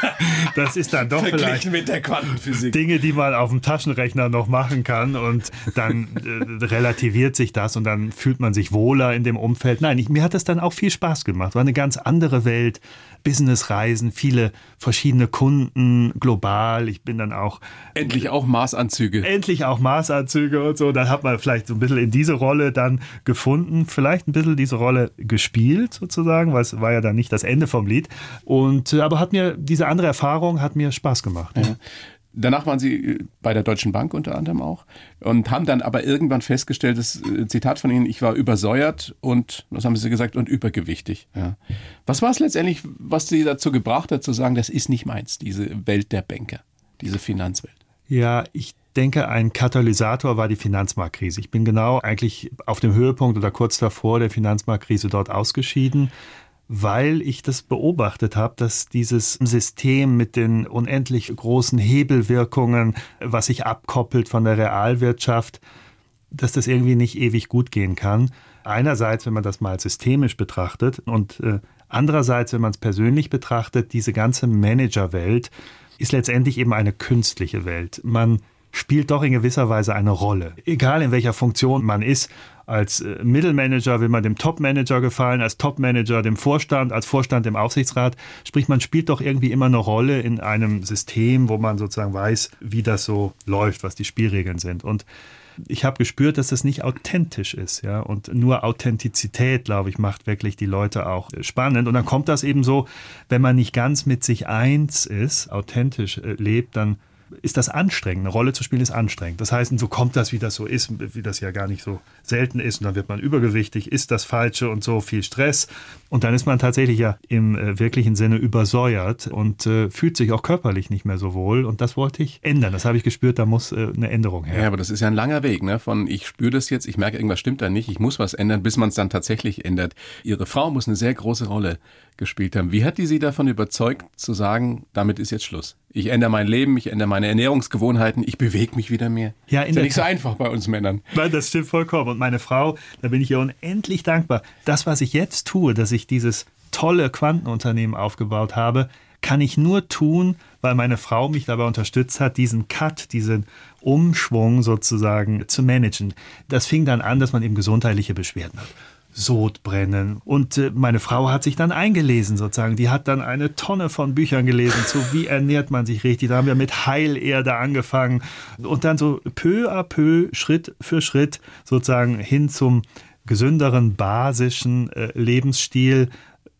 Speaker 1: das ist dann doch vielleicht
Speaker 2: mit der Quantenphysik.
Speaker 1: Dinge, die man auf dem Taschenrechner noch machen kann und dann äh, relativiert sich das und dann fühlt man sich wohler in dem Umfeld. Nein, ich, mir hat das dann auch viel Spaß gemacht. War eine ganz andere Welt. Businessreisen, viele verschiedene Kunden global. Ich bin dann auch
Speaker 2: endlich auch Maßanzüge.
Speaker 1: Endlich auch Maßanzüge und so. Dann hat man vielleicht so ein bisschen in diese Rolle dann gefunden, vielleicht ein bisschen diese Rolle gespielt sozusagen, weil es war ja dann nicht das Ende vom Lied. Und äh, aber hat mir diese andere Erfahrung hat mir Spaß gemacht.
Speaker 2: Ja. Danach waren Sie äh, bei der Deutschen Bank unter anderem auch und haben dann aber irgendwann festgestellt, das äh, Zitat von Ihnen, ich war übersäuert und, was haben Sie gesagt, und übergewichtig. Ja. Was war es letztendlich, was Sie dazu gebracht hat, zu sagen, das ist nicht meins, diese Welt der Banker, diese Finanzwelt?
Speaker 1: Ja, ich denke, ein Katalysator war die Finanzmarktkrise. Ich bin genau eigentlich auf dem Höhepunkt oder kurz davor der Finanzmarktkrise dort ausgeschieden weil ich das beobachtet habe, dass dieses System mit den unendlich großen Hebelwirkungen, was sich abkoppelt von der Realwirtschaft, dass das irgendwie nicht ewig gut gehen kann. Einerseits, wenn man das mal systemisch betrachtet und äh, andererseits, wenn man es persönlich betrachtet, diese ganze Managerwelt ist letztendlich eben eine künstliche Welt. Man spielt doch in gewisser Weise eine Rolle. Egal in welcher Funktion man ist, als äh, Mittelmanager will man dem Topmanager gefallen, als Topmanager dem Vorstand, als Vorstand dem Aufsichtsrat. Sprich, man spielt doch irgendwie immer eine Rolle in einem System, wo man sozusagen weiß, wie das so läuft, was die Spielregeln sind. Und ich habe gespürt, dass das nicht authentisch ist, ja. Und nur Authentizität, glaube ich, macht wirklich die Leute auch äh, spannend. Und dann kommt das eben so, wenn man nicht ganz mit sich eins ist, authentisch äh, lebt, dann ist das anstrengend. Eine Rolle zu spielen ist anstrengend. Das heißt, so kommt das, wie das so ist, wie das ja gar nicht so selten ist. Und dann wird man übergewichtig, ist das Falsche und so viel Stress. Und dann ist man tatsächlich ja im äh, wirklichen Sinne übersäuert und äh, fühlt sich auch körperlich nicht mehr so wohl. Und das wollte ich ändern. Das habe ich gespürt, da muss äh, eine Änderung her.
Speaker 2: Ja, aber das ist ja ein langer Weg, ne? Von ich spüre das jetzt, ich merke, irgendwas stimmt da nicht, ich muss was ändern, bis man es dann tatsächlich ändert. Ihre Frau muss eine sehr große Rolle gespielt haben. Wie hat die Sie davon überzeugt, zu sagen, damit ist jetzt Schluss? Ich ändere mein Leben, ich ändere meine Ernährungsgewohnheiten, ich bewege mich wieder mehr.
Speaker 1: Ja, in
Speaker 2: ist
Speaker 1: ja
Speaker 2: nicht so einfach bei uns Männern.
Speaker 1: Nein, das stimmt vollkommen. Und meine Frau, da bin ich ihr unendlich dankbar. Das, was ich jetzt tue, dass ich dieses tolle Quantenunternehmen aufgebaut habe, kann ich nur tun, weil meine Frau mich dabei unterstützt hat, diesen Cut, diesen Umschwung sozusagen zu managen. Das fing dann an, dass man eben gesundheitliche Beschwerden hat. Sodbrennen. Und äh, meine Frau hat sich dann eingelesen sozusagen. Die hat dann eine Tonne von Büchern gelesen zu wie ernährt man sich richtig. Da haben wir mit Heilerde angefangen und dann so peu à peu, Schritt für Schritt sozusagen hin zum gesünderen, basischen äh, Lebensstil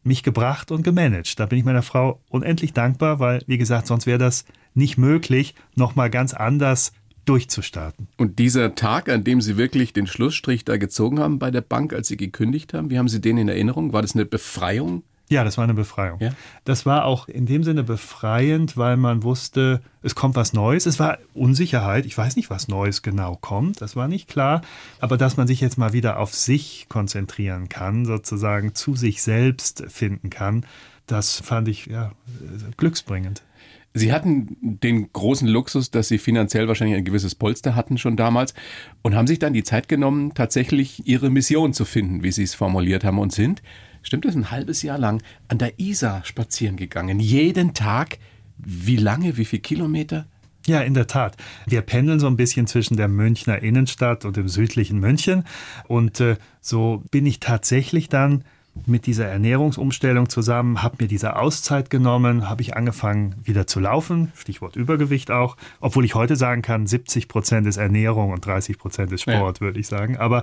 Speaker 1: mich gebracht und gemanagt. Da bin ich meiner Frau unendlich dankbar, weil, wie gesagt, sonst wäre das nicht möglich, nochmal ganz anders durchzustarten.
Speaker 2: Und dieser Tag, an dem Sie wirklich den Schlussstrich da gezogen haben bei der Bank, als Sie gekündigt haben, wie haben Sie den in Erinnerung? War das eine Befreiung?
Speaker 1: Ja, das war eine Befreiung. Ja? Das war auch in dem Sinne befreiend, weil man wusste, es kommt was Neues. Es war Unsicherheit. Ich weiß nicht, was Neues genau kommt. Das war nicht klar. Aber dass man sich jetzt mal wieder auf sich konzentrieren kann, sozusagen zu sich selbst finden kann, das fand ich ja glücksbringend.
Speaker 2: Sie hatten den großen Luxus, dass Sie finanziell wahrscheinlich ein gewisses Polster hatten schon damals und haben sich dann die Zeit genommen, tatsächlich Ihre Mission zu finden, wie Sie es formuliert haben und sind, stimmt das, ein halbes Jahr lang an der Isar spazieren gegangen. Jeden Tag. Wie lange, wie viele Kilometer?
Speaker 1: Ja, in der Tat. Wir pendeln so ein bisschen zwischen der Münchner Innenstadt und dem südlichen München. Und äh, so bin ich tatsächlich dann mit dieser Ernährungsumstellung zusammen, habe mir diese Auszeit genommen, habe ich angefangen wieder zu laufen, Stichwort Übergewicht auch, obwohl ich heute sagen kann, 70 Prozent ist Ernährung und 30 Prozent ist Sport, ja. würde ich sagen. Aber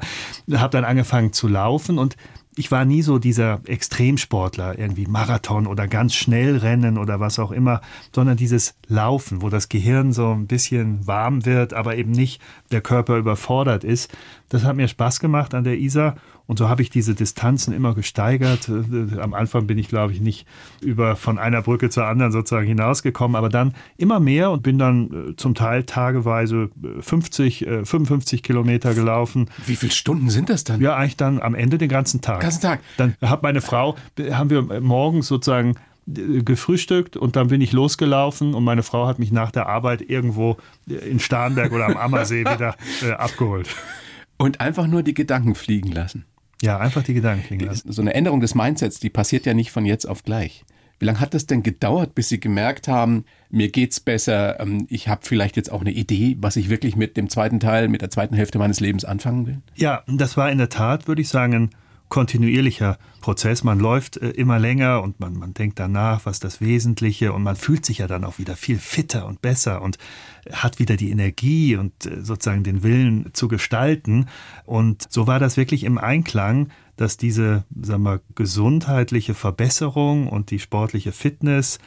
Speaker 1: habe dann angefangen zu laufen und ich war nie so dieser Extremsportler, irgendwie Marathon oder ganz schnell rennen oder was auch immer, sondern dieses Laufen, wo das Gehirn so ein bisschen warm wird, aber eben nicht der Körper überfordert ist. Das hat mir Spaß gemacht an der Isar und so habe ich diese Distanzen immer gesteigert. Äh, am Anfang bin ich, glaube ich, nicht über von einer Brücke zur anderen sozusagen hinausgekommen, aber dann immer mehr und bin dann äh, zum Teil tageweise 50, äh, 55 Kilometer gelaufen.
Speaker 2: Wie viele Stunden sind das dann?
Speaker 1: Ja, eigentlich dann am Ende den ganzen Tag.
Speaker 2: Ganzen Tag.
Speaker 1: Dann hat meine Frau, haben wir morgens sozusagen gefrühstückt und dann bin ich losgelaufen und meine Frau hat mich nach der Arbeit irgendwo in Starnberg oder am Ammersee wieder äh, abgeholt.
Speaker 2: Und einfach nur die Gedanken fliegen lassen.
Speaker 1: Ja, einfach die Gedanken klingen lassen.
Speaker 2: So eine Änderung des Mindsets, die passiert ja nicht von jetzt auf gleich. Wie lange hat das denn gedauert, bis Sie gemerkt haben, mir geht's besser, ähm, ich habe vielleicht jetzt auch eine Idee, was ich wirklich mit dem zweiten Teil, mit der zweiten Hälfte meines Lebens anfangen will?
Speaker 1: Ja, das war in der Tat, würde ich sagen, kontinuierlicher Prozess. Man läuft äh, immer länger und man, man denkt danach, was das Wesentliche und man fühlt sich ja dann auch wieder viel fitter und besser und hat wieder die Energie und äh, sozusagen den Willen zu gestalten. Und so war das wirklich im Einklang, dass diese, sagen wir, gesundheitliche Verbesserung und die sportliche Fitness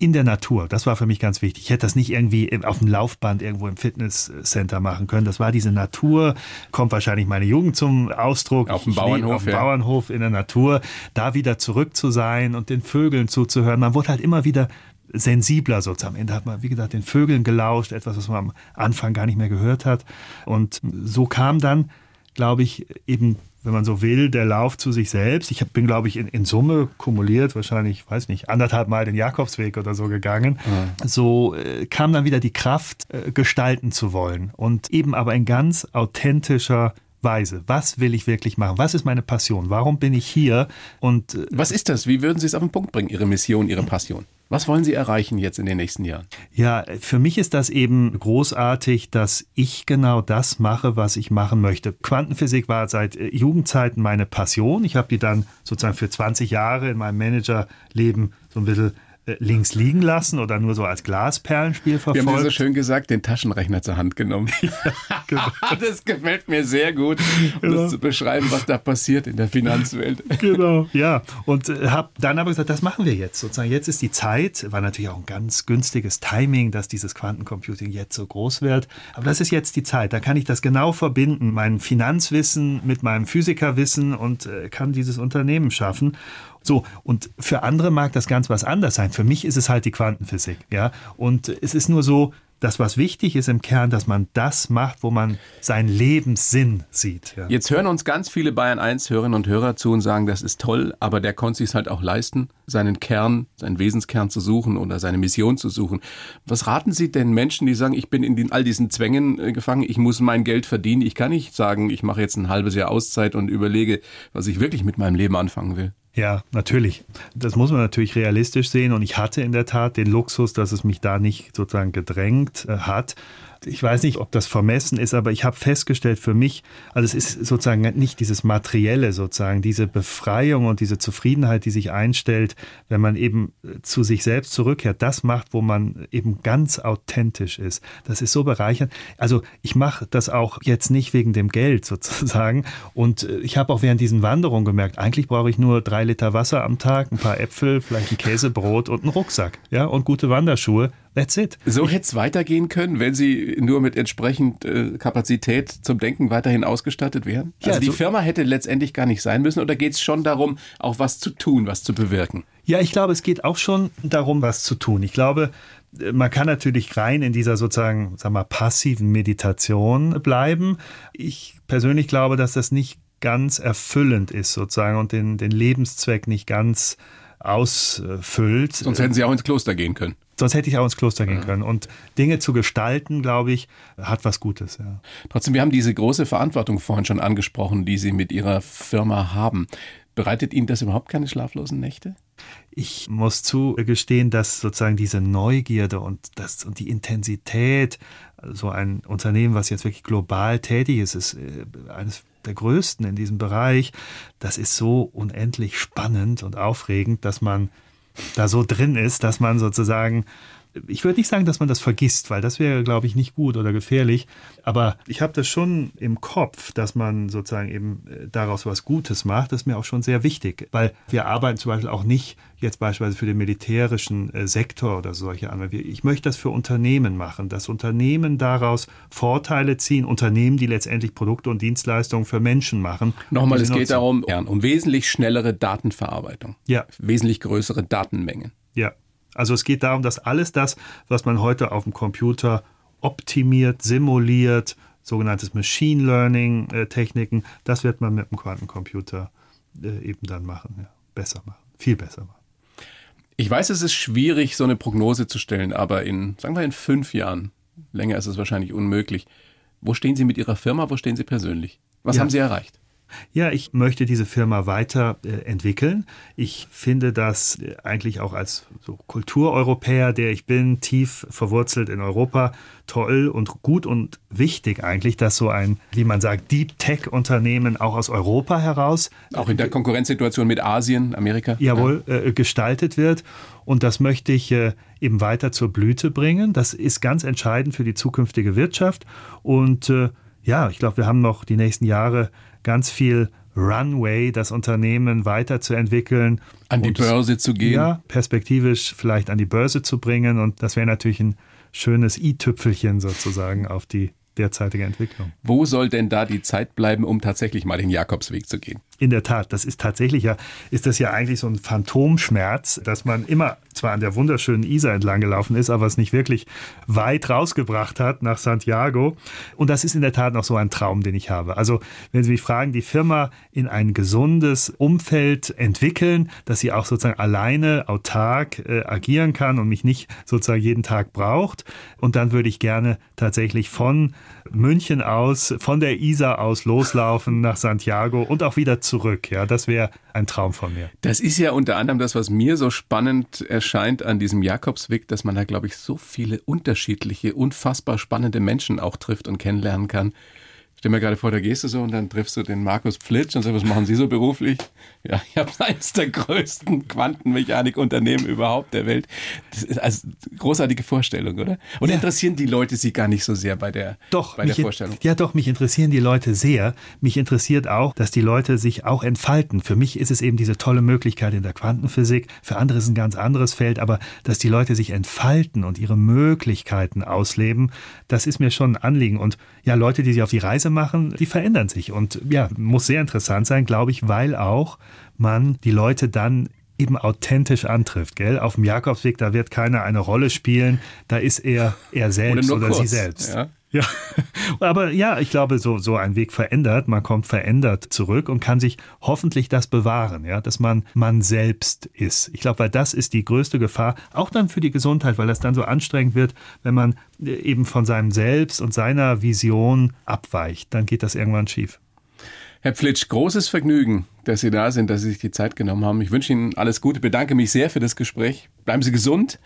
Speaker 1: in der Natur. Das war für mich ganz wichtig. Ich hätte das nicht irgendwie auf dem Laufband irgendwo im Fitnesscenter machen können. Das war diese Natur, kommt wahrscheinlich meine Jugend zum Ausdruck.
Speaker 2: Auf dem Bauernhof.
Speaker 1: Auf dem ja. Bauernhof in der Natur, da wieder zurück zu sein und den Vögeln zuzuhören. Man wurde halt immer wieder sensibler sozusagen. Am Ende hat man, wie gesagt, den Vögeln gelauscht, etwas, was man am Anfang gar nicht mehr gehört hat. Und so kam dann, glaube ich, eben wenn man so will, der Lauf zu sich selbst. Ich bin, glaube ich, in, in Summe kumuliert, wahrscheinlich, weiß nicht, anderthalb Mal den Jakobsweg oder so gegangen. Mhm. So äh, kam dann wieder die Kraft, äh, gestalten zu wollen. Und eben aber in ganz authentischer Weise. Was will ich wirklich machen? Was ist meine Passion? Warum bin ich hier?
Speaker 2: Und äh, was ist das? Wie würden Sie es auf den Punkt bringen, Ihre Mission, Ihre Passion? Was wollen Sie erreichen jetzt in den nächsten Jahren?
Speaker 1: Ja, für mich ist das eben großartig, dass ich genau das mache, was ich machen möchte. Quantenphysik war seit äh, Jugendzeiten meine Passion. Ich habe die dann sozusagen für 20 Jahre in meinem Managerleben so ein bisschen links liegen lassen oder nur so als Glasperlenspiel verfolgt.
Speaker 2: Wir haben so schön gesagt, den Taschenrechner zur Hand genommen. genau. das gefällt mir sehr gut, um genau. das zu beschreiben, was da passiert in der Finanzwelt.
Speaker 1: genau, ja. Und äh, habe dann aber gesagt, das machen wir jetzt. Sozusagen jetzt ist die Zeit. War natürlich auch ein ganz günstiges Timing, dass dieses Quantencomputing jetzt so groß wird. Aber das ist jetzt die Zeit. Da kann ich das genau verbinden, mein Finanzwissen mit meinem Physikerwissen und äh, kann dieses Unternehmen schaffen. So, und für andere mag das ganz was anders sein. Für mich ist es halt die Quantenphysik, ja. Und es ist nur so, das, was wichtig ist im Kern, dass man das macht, wo man seinen Lebenssinn sieht.
Speaker 2: Ja. Jetzt hören uns ganz viele Bayern 1 Hörerinnen und Hörer zu und sagen, das ist toll, aber der konnte sich halt auch leisten, seinen Kern, seinen Wesenskern zu suchen oder seine Mission zu suchen. Was raten Sie denn Menschen, die sagen, ich bin in den, all diesen Zwängen äh, gefangen, ich muss mein Geld verdienen, ich kann nicht sagen, ich mache jetzt ein halbes Jahr Auszeit und überlege, was ich wirklich mit meinem Leben anfangen will?
Speaker 1: Ja, natürlich. Das muss man natürlich realistisch sehen. Und ich hatte in der Tat den Luxus, dass es mich da nicht sozusagen gedrängt äh, hat. Ich weiß nicht, ob das vermessen ist, aber ich habe festgestellt für mich, also es ist sozusagen nicht dieses Materielle sozusagen, diese Befreiung und diese Zufriedenheit, die sich einstellt, wenn man eben zu sich selbst zurückkehrt, das macht, wo man eben ganz authentisch ist. Das ist so bereichernd. Also ich mache das auch jetzt nicht wegen dem Geld sozusagen und ich habe auch während diesen Wanderungen gemerkt, eigentlich brauche ich nur drei Liter Wasser am Tag, ein paar Äpfel, vielleicht ein Käsebrot und einen Rucksack, ja, und gute Wanderschuhe. That's it.
Speaker 2: So hätte es weitergehen können, wenn Sie nur mit entsprechend äh, Kapazität zum Denken weiterhin ausgestattet wären? Also ja, die so Firma hätte letztendlich gar nicht sein müssen oder geht es schon darum, auch was zu tun, was zu bewirken?
Speaker 1: Ja, ich glaube, es geht auch schon darum, was zu tun. Ich glaube, man kann natürlich rein in dieser sozusagen, sag mal, passiven Meditation bleiben. Ich persönlich glaube, dass das nicht ganz erfüllend ist sozusagen und den, den Lebenszweck nicht ganz ausfüllt.
Speaker 2: Sonst hätten Sie auch ins Kloster gehen können.
Speaker 1: Sonst hätte ich auch ins Kloster gehen können. Und Dinge zu gestalten, glaube ich, hat was Gutes. Ja.
Speaker 2: Trotzdem, wir haben diese große Verantwortung vorhin schon angesprochen, die Sie mit Ihrer Firma haben. Bereitet Ihnen das überhaupt keine schlaflosen Nächte?
Speaker 1: Ich muss zugestehen, dass sozusagen diese Neugierde und, das, und die Intensität, so ein Unternehmen, was jetzt wirklich global tätig ist, ist äh, eines der größten in diesem Bereich. Das ist so unendlich spannend und aufregend, dass man da so drin ist, dass man sozusagen ich würde nicht sagen, dass man das vergisst, weil das wäre, glaube ich, nicht gut oder gefährlich. Aber ich habe das schon im Kopf, dass man sozusagen eben äh, daraus was Gutes macht. Das ist mir auch schon sehr wichtig, weil wir arbeiten zum Beispiel auch nicht jetzt beispielsweise für den militärischen äh, Sektor oder solche anderen. Ich möchte das für Unternehmen machen, dass Unternehmen daraus Vorteile ziehen, Unternehmen, die letztendlich Produkte und Dienstleistungen für Menschen machen.
Speaker 2: Nochmal, es geht darum, um wesentlich schnellere Datenverarbeitung. Ja. Wesentlich größere Datenmengen.
Speaker 1: Ja. Also es geht darum, dass alles das, was man heute auf dem Computer optimiert, simuliert, sogenanntes Machine Learning äh, Techniken, das wird man mit dem Quantencomputer äh, eben dann machen, ja. besser machen, viel besser machen.
Speaker 2: Ich weiß, es ist schwierig, so eine Prognose zu stellen, aber in, sagen wir, in fünf Jahren, länger ist es wahrscheinlich unmöglich. Wo stehen Sie mit Ihrer Firma? Wo stehen Sie persönlich? Was ja. haben Sie erreicht?
Speaker 1: Ja, ich möchte diese Firma weiterentwickeln. Äh, ich finde das äh, eigentlich auch als so Kultureuropäer, der ich bin, tief verwurzelt in Europa, toll und gut und wichtig eigentlich, dass so ein, wie man sagt, Deep Tech Unternehmen auch aus Europa heraus.
Speaker 2: Auch in der Konkurrenzsituation mit Asien, Amerika.
Speaker 1: Jawohl, ja. äh, gestaltet wird. Und das möchte ich äh, eben weiter zur Blüte bringen. Das ist ganz entscheidend für die zukünftige Wirtschaft. Und äh, ja, ich glaube, wir haben noch die nächsten Jahre ganz viel Runway, das Unternehmen weiterzuentwickeln.
Speaker 2: An die Börse zu gehen. Ja,
Speaker 1: perspektivisch vielleicht an die Börse zu bringen. Und das wäre natürlich ein schönes i-Tüpfelchen sozusagen auf die derzeitige Entwicklung.
Speaker 2: Wo soll denn da die Zeit bleiben, um tatsächlich mal den Jakobsweg zu gehen?
Speaker 1: In der Tat, das ist tatsächlich ja, ist das ja eigentlich so ein Phantomschmerz, dass man immer zwar an der wunderschönen Isar entlang gelaufen ist, aber es nicht wirklich weit rausgebracht hat nach Santiago. Und das ist in der Tat noch so ein Traum, den ich habe. Also, wenn Sie mich fragen, die Firma in ein gesundes Umfeld entwickeln, dass sie auch sozusagen alleine autark äh, agieren kann und mich nicht sozusagen jeden Tag braucht. Und dann würde ich gerne tatsächlich von München aus, von der Isar aus loslaufen nach Santiago und auch wieder zurück. Ja, das wäre ein Traum von mir.
Speaker 2: Das ist ja unter anderem das, was mir so spannend erscheint an diesem Jakobsweg, dass man da, glaube ich, so viele unterschiedliche, unfassbar spannende Menschen auch trifft und kennenlernen kann stell mir gerade vor, da gehst du so und dann triffst du den Markus Pflitsch und sagst, was machen Sie so beruflich? Ja, ich habe eines der größten Quantenmechanikunternehmen überhaupt der Welt. Das ist also großartige Vorstellung, oder? Und ja. interessieren die Leute Sie gar nicht so sehr bei der,
Speaker 1: doch,
Speaker 2: bei der Vorstellung?
Speaker 1: Ja, doch, mich interessieren die Leute sehr. Mich interessiert auch, dass die Leute sich auch entfalten. Für mich ist es eben diese tolle Möglichkeit in der Quantenphysik. Für andere ist es ein ganz anderes Feld, aber dass die Leute sich entfalten und ihre Möglichkeiten ausleben, das ist mir schon ein Anliegen. Und ja, Leute, die sich auf die Reise machen, die verändern sich. Und ja, muss sehr interessant sein, glaube ich, weil auch man die Leute dann eben authentisch antrifft, gell? Auf dem Jakobsweg, da wird keiner eine Rolle spielen, da ist er er selbst oder, oder sie selbst. Ja. Ja, aber ja, ich glaube, so, so ein Weg verändert, man kommt verändert zurück und kann sich hoffentlich das bewahren, ja, dass man man selbst ist. Ich glaube, weil das ist die größte Gefahr, auch dann für die Gesundheit, weil das dann so anstrengend wird, wenn man äh, eben von seinem Selbst und seiner Vision abweicht, dann geht das irgendwann schief.
Speaker 2: Herr Pflitsch, großes Vergnügen, dass Sie da sind, dass Sie sich die Zeit genommen haben. Ich wünsche Ihnen alles Gute, bedanke mich sehr für das Gespräch. Bleiben Sie gesund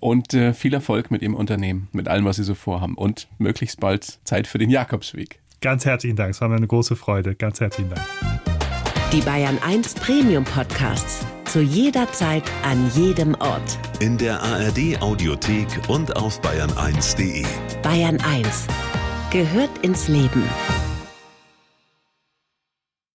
Speaker 2: und äh, viel Erfolg mit Ihrem Unternehmen, mit allem, was Sie so vorhaben und möglichst bald Zeit für den Jakobsweg.
Speaker 1: Ganz herzlichen Dank, es war mir eine große Freude. Ganz herzlichen Dank.
Speaker 4: Die Bayern 1 Premium Podcasts. Zu jeder Zeit, an jedem Ort.
Speaker 3: In der ARD Audiothek und auf bayern1.de.
Speaker 4: Bayern 1 gehört ins Leben.